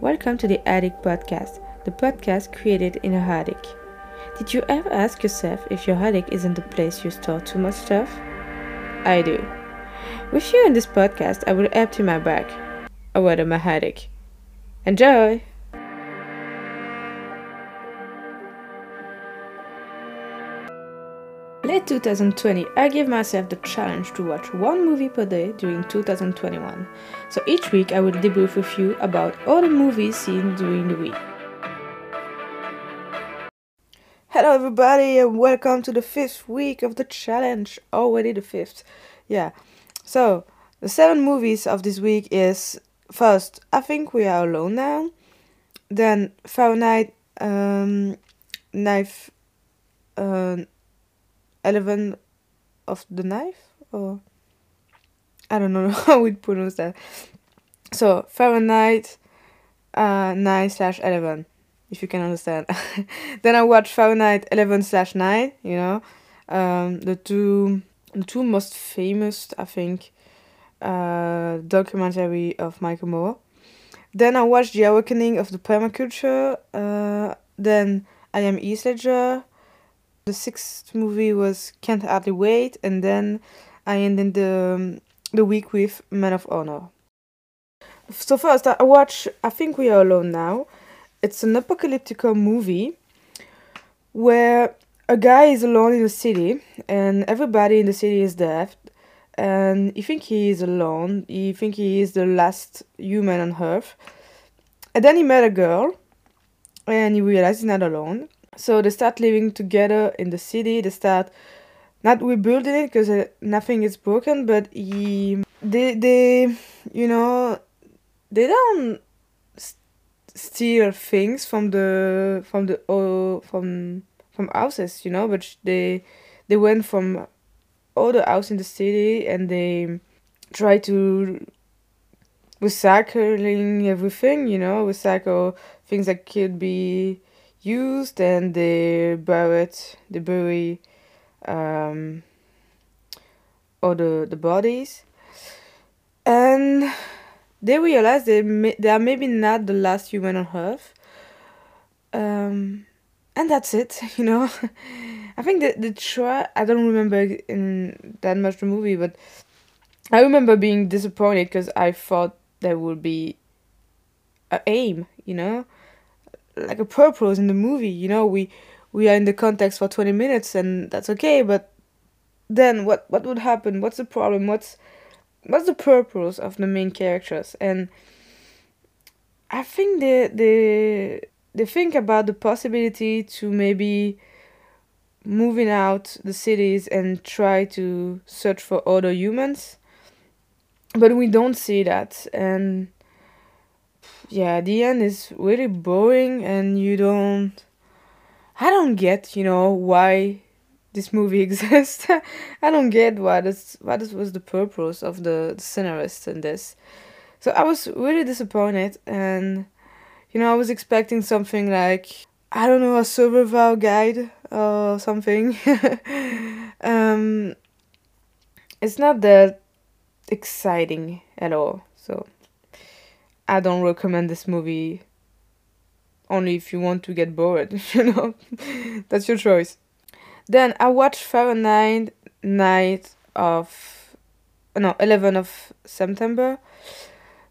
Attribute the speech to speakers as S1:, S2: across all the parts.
S1: Welcome to the Attic Podcast, the podcast created in a attic. Did you ever ask yourself if your attic isn't the place you store too much stuff? I do. With you in this podcast, I will empty my bag, or rather my attic. Enjoy! Late 2020, I gave myself the challenge to watch one movie per day during 2021. So each week I will debrief with you about all the movies seen during the week. Hello everybody and welcome to the fifth week of the challenge. Already the fifth. Yeah. So the seven movies of this week is first, I think we are alone now. Then Fahrenheit um knife uh 11 of the knife or I don't know how we pronounce that. So Fahrenheit uh, 9 slash 11, if you can understand. then I watched Fahrenheit 11 slash 9, you know, um, the two the two most famous, I think, uh, documentary of Michael Moore. Then I watched The Awakening of the Permaculture. Uh, then I Am Heath Ledger. The sixth movie was Can't Hardly Wait, and then I ended the um, the week with Man of Honor. So first, I watch I Think We Are Alone Now. It's an apocalyptic movie where a guy is alone in a city, and everybody in the city is dead. And you think he is alone. You think he is the last human on Earth. And then he met a girl, and he realized he's not alone so they start living together in the city. They start not rebuilding it because uh, nothing is broken, but he, they, they, you know, they don't st- steal things from the from the oh, from from houses, you know, but they they went from other house in the city and they try to recycling everything, you know, recycle things that could be used and they buried they bury um, all the, the bodies. And they realize they, may, they are maybe not the last human on earth. Um, and that's it you know? I think the, the try i don't remember in that much the movie but i remember being disappointed because i thought there would be a aim you know like a purpose in the movie you know we we are in the context for 20 minutes and that's okay but then what what would happen? What's the problem? What's what's the purpose of the main characters? And i think they they they think about the possibility to maybe moving out the cities and try to search for other humans but we don't see that. And yeah, the end is really boring and you don't I don't get, you know, why this movie exists. I don't get what is what was the purpose of the, the scenarist in this. So I was really disappointed and you know, I was expecting something like I don't know, a survival guide or something. um it's not that exciting at all. So I don't recommend this movie only if you want to get bored, you know. That's your choice. Then I watched Fahrenheit Night of no, 11 of September.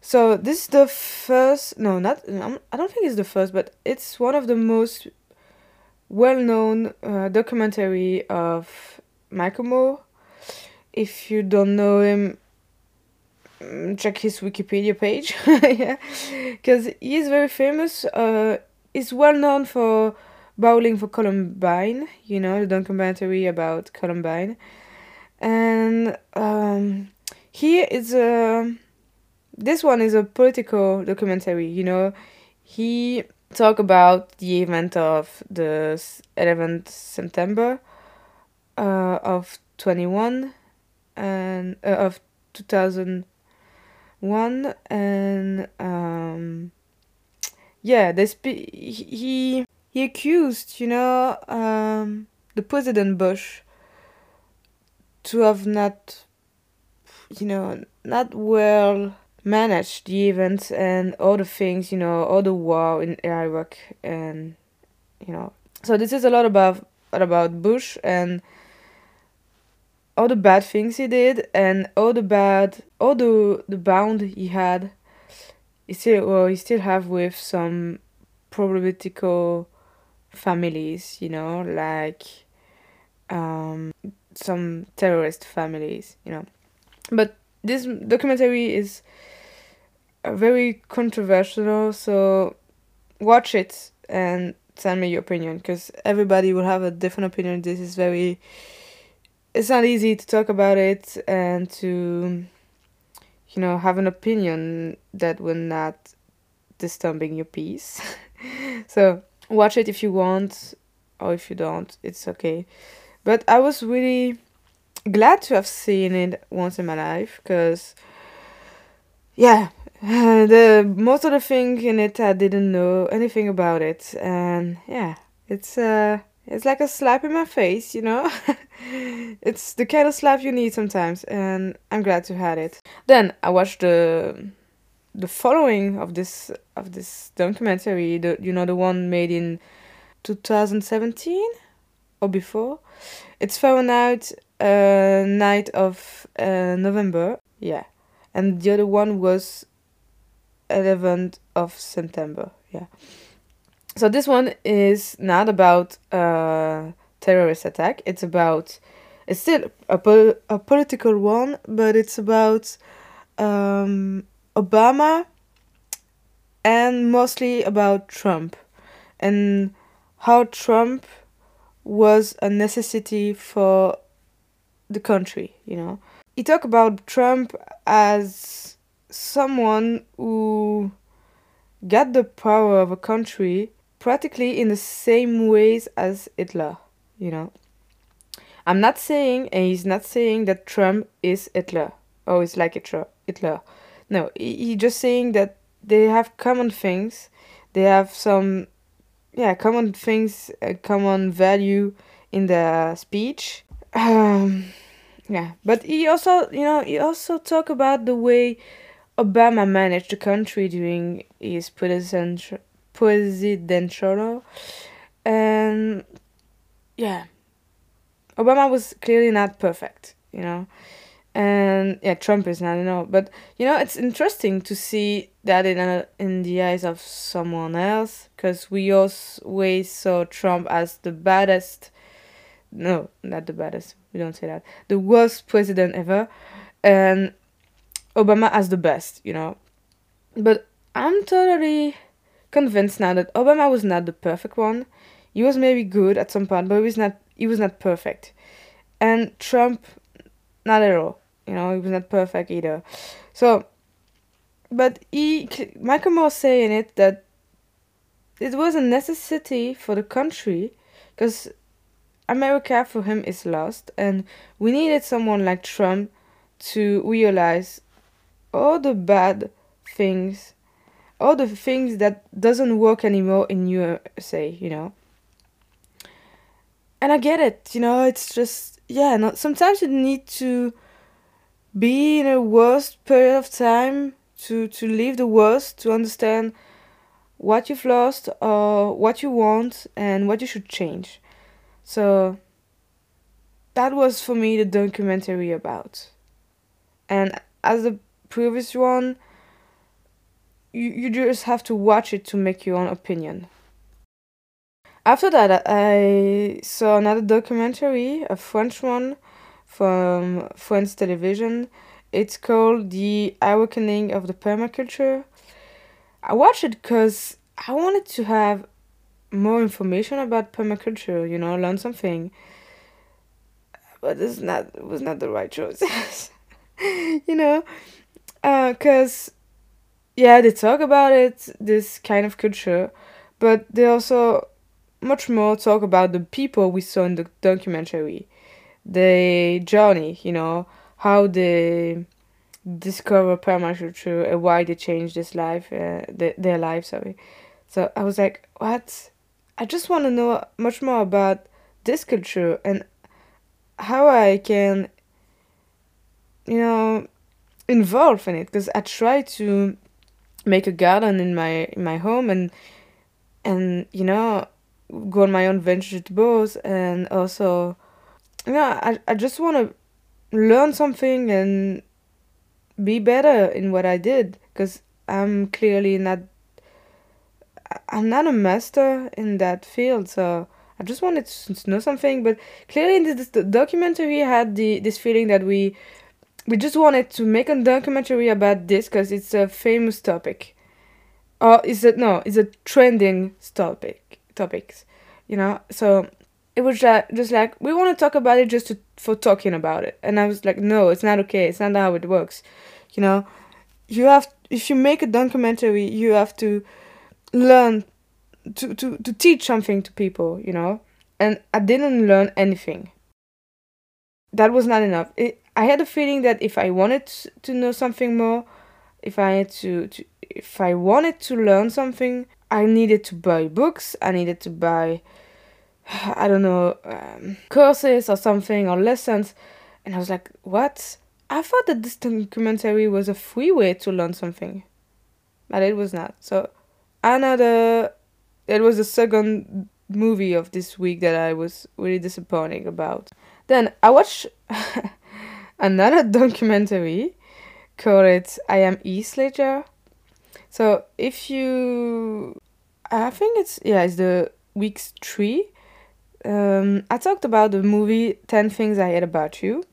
S1: So this is the first no, not I don't think it's the first, but it's one of the most well-known uh, documentary of Michael Moore. If you don't know him, check his Wikipedia page, yeah, because he is very famous. Uh, he's well known for bowling for Columbine, you know, the documentary about Columbine, and um, here is a. This one is a political documentary, you know. He talk about the event of the 11th September uh, of 21 and uh, of 2000 one and um yeah they spe- he he accused you know um the president bush to have not you know not well managed the events and all the things, you know, all the war in Iraq and you know. So this is a lot about about Bush and all the bad things he did and all the bad all the the bound he had he still well he still have with some problematical families, you know, like um some terrorist families, you know. But this documentary is very controversial, so watch it and tell me your opinion because everybody will have a different opinion. This is very, it's not easy to talk about it and to, you know, have an opinion that will not disturbing your peace. so watch it if you want, or if you don't, it's okay. But I was really glad to have seen it once in my life because yeah the most of the thing in it i didn't know anything about it and yeah it's uh it's like a slap in my face you know it's the kind of slap you need sometimes and i'm glad to have it then i watched the the following of this of this documentary the you know the one made in 2017 or before it's Fahrenheit uh, night of uh, November. Yeah, and the other one was 11th of September. Yeah. So this one is not about a terrorist attack. It's about it's still a, po- a political one, but it's about um, Obama and mostly about Trump and how Trump was a necessity for the country, you know. He talked about Trump as someone who got the power of a country practically in the same ways as Hitler, you know. I'm not saying, and he's not saying that Trump is Hitler. Oh, it's like Hitler. No, he's just saying that they have common things. They have some, yeah, common things, common value in the speech. Um, yeah, but he also, you know, he also talk about the way Obama managed the country during his presidential presidential, and yeah, Obama was clearly not perfect, you know, and yeah, Trump is not, you know, but you know, it's interesting to see that in a, in the eyes of someone else, because we always saw Trump as the baddest no, not the baddest. We don't say that. The worst president ever, and Obama as the best. You know, but I'm totally convinced now that Obama was not the perfect one. He was maybe good at some point, but he was not. He was not perfect, and Trump, not at all. You know, he was not perfect either. So, but he, Michael Moore saying it that it was a necessity for the country, because America for him is lost, and we needed someone like Trump to realize all the bad things, all the things that doesn't work anymore in USA, you know. And I get it, you know. It's just yeah. Sometimes you need to be in a worst period of time to to leave the worst to understand what you've lost or what you want and what you should change so that was for me the documentary about. And as the previous one, you, you just have to watch it to make your own opinion. After that, I saw another documentary, a French one from French television. It's called The Awakening of the Permaculture. I watched it because I wanted to have more information about permaculture, you know, learn something. But it's not it was not the right choice. you know, because uh, yeah, they talk about it, this kind of culture, but they also much more talk about the people we saw in the documentary, the journey, you know, how they discover permaculture and why they changed this life, uh, the, their life. Sorry. So I was like, what? I just want to know much more about this culture and how I can, you know, involve in it because I try to make a garden in my in my home and and you know grow my own vegetables and also you know I, I just want to learn something and be better in what I did because I'm clearly not I'm not a master in that field. So I just wanted to know something. But clearly in this documentary had the this feeling that we we just wanted to make a documentary about this because it's a famous topic. Or is it no it's a trending topic topics you know? So it was just, like we want to talk about it just to, for talking about it. And i was like no it's not okay it's not how it works you know? You have if you make a documentary you have to learn to, to, to teach something to people you know? And i didn't learn anything. That was not enough. It, i had a feeling that if i wanted to know something more if i had to, to if i wanted to learn something i needed to buy books i needed to buy I don't know, um, courses or something or lessons. And I was like, what? I thought that this documentary was a free way to learn something. But it was not. So, another, it was the second movie of this week that I was really disappointed about. Then I watched another documentary called I Am Heath Ledger. So, if you, I think it's, yeah, it's the weeks three um, I talked about the movie 10 Things I Hate About You.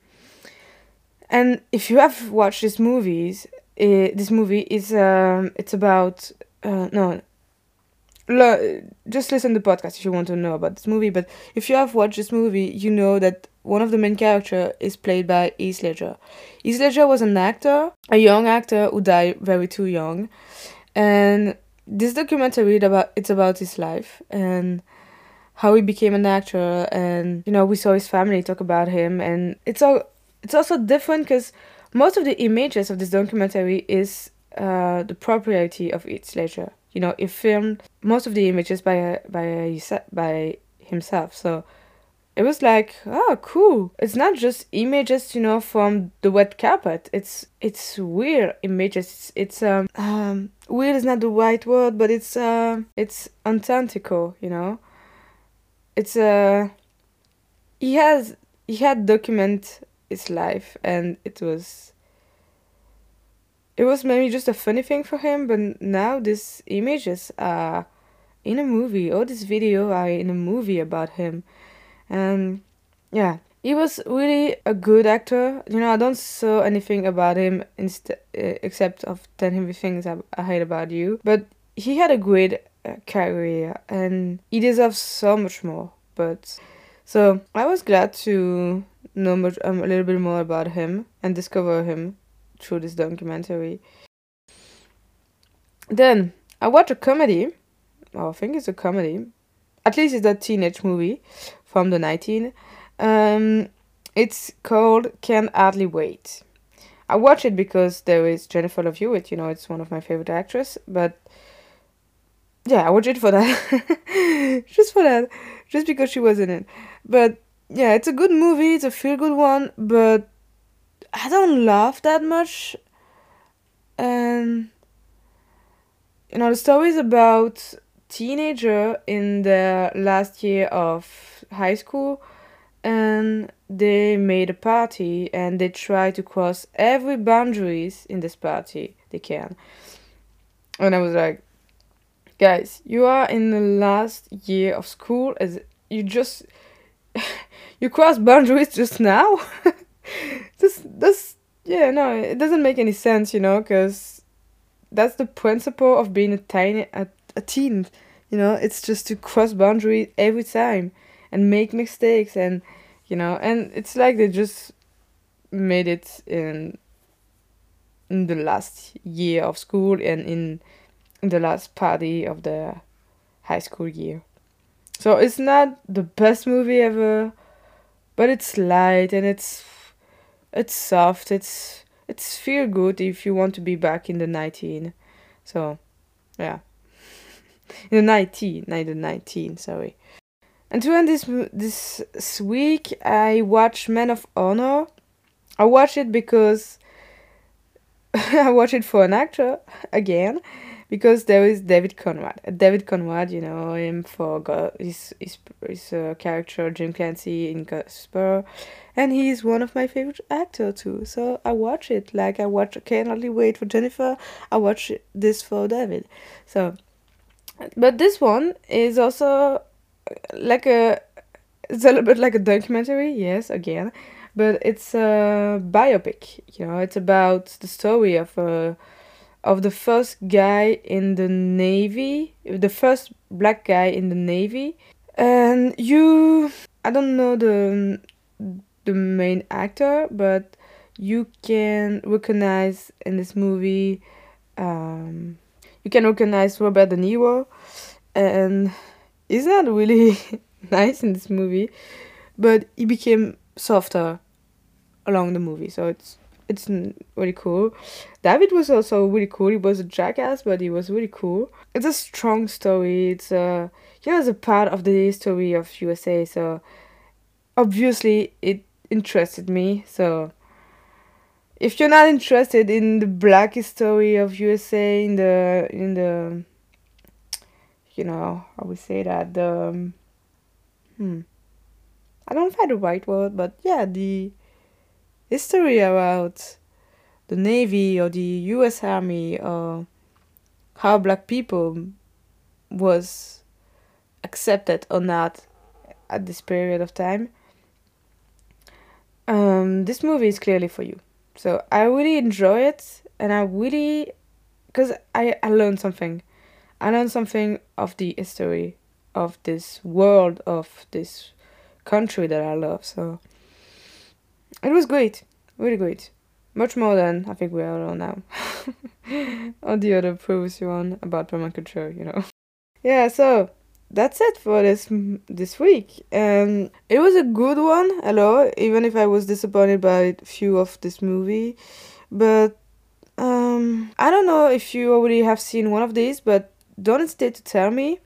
S1: And if you have watched this movies, uh, this movie is um, it's about uh, no, lo- just listen to the podcast if you want to know about this movie. But if you have watched this movie, you know that one of the main character is played by Heath Ledger. Heath Ledger was an actor, a young actor who died very too young, and this documentary about it's about his life and how he became an actor and you know we saw his family talk about him and it's all it's also different because most of the images of this documentary is uh, the propriety of Heath Ledger. You know, he filmed most of the images by by by himself. So it was like, oh, cool. It's not just images, you know, from the wet carpet. It's it's weird images. It's, it's um um weird is not the right word, but it's uh it's authentical, you know it's a he has he had document his life and it was it was maybe just a funny thing for him but now these images are in a movie or this video are in a movie about him and yeah. He was really a good actor. You know i don't saw anything about him inst- uh, except of 10 things I, hate about you. But he had a great career and he deserves so much more. But so i was glad to know much, um, a little bit more about him and discover him through this documentary. Then i watched a comedy. Oh, i think it's a comedy at least it's a teenage movie from the 19 um, it's called can hardly wait i watch it because there is jennifer love hewitt you know it's one of my favorite actresses but yeah, I watch it for that. just for that. Just because she was in it. But yeah, it's a good movie, it's a feel good one, but I don't laugh that much. And you know, the story is about teenager in the last year of high school and they made a party and they try to cross every boundaries in this party they can. And I was like, guys you are in the last year of school as you just you cross boundaries just now this this yeah no it doesn't make any sense you know because that's the principle of being a tiny a, a teen you know it's just to cross boundaries every time and make mistakes and you know and it's like they just made it in in the last year of school and in the last party of the high school year. So it's not the best movie ever, but it's light and it's it's soft. It's it's feel good if you want to be back in the 19. So, yeah. In the 19, not the 19, sorry. And to end this this week, I watched Men of Honor. I watched it because I watch it for an actor again because there is David Conrad. David Conrad, you know him for his his, his uh, character Jim Clancy in Casper, and he's one of my favorite actor too. So I watch it like I watch. Can't hardly wait for Jennifer. I watch this for David. So, but this one is also like a it's a little bit like a documentary. Yes, again, but it's a biopic. You know, it's about the story of a of the first guy in the navy, the first black guy in the navy, and you. I don't know the the main actor, but you can recognize in this movie. Um, you can recognize Robert De Niro, and he's not really nice in this movie, but he became softer along the movie, so it's it's really cool. David was also really cool. He was a jackass, but he was really cool. It's a strong story. It's uh, a you a part of the history of USA. So obviously, it interested me. So if you're not interested in the black history of USA, in the in the you know how we say that the um, hmm I don't find the right word, but yeah the history about the Navy or the U.S. Army or how black people was accepted or not at this period of time. Um, this movie is clearly for you. So I really enjoy it, and I really, because I I learned something. I learned something of the history of this world of this country that I love. So it was great, really great. Much more than I think we are alone now. All the other previous one about permaculture, you know. Yeah, so that's it for this this week. And it was a good one, hello, even if I was disappointed by a few of this movie. But um I don't know if you already have seen one of these, but don't hesitate to tell me.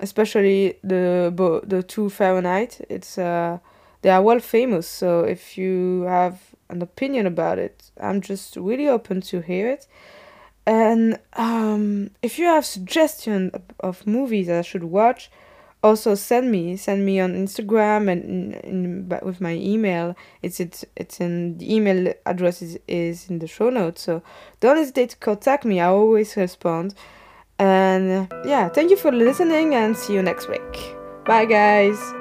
S1: Especially the the two Fahrenheit. It's uh they are well famous. So if you have an opinion about it, I'm just really open to hear it. And um, if you have suggestions of movies that I should watch, also send me send me on Instagram and in, in, with my email. It's it's it's in the email address is, is in the show notes. So don't hesitate to contact me. I always respond. And yeah, thank you for listening and see you next week. Bye guys.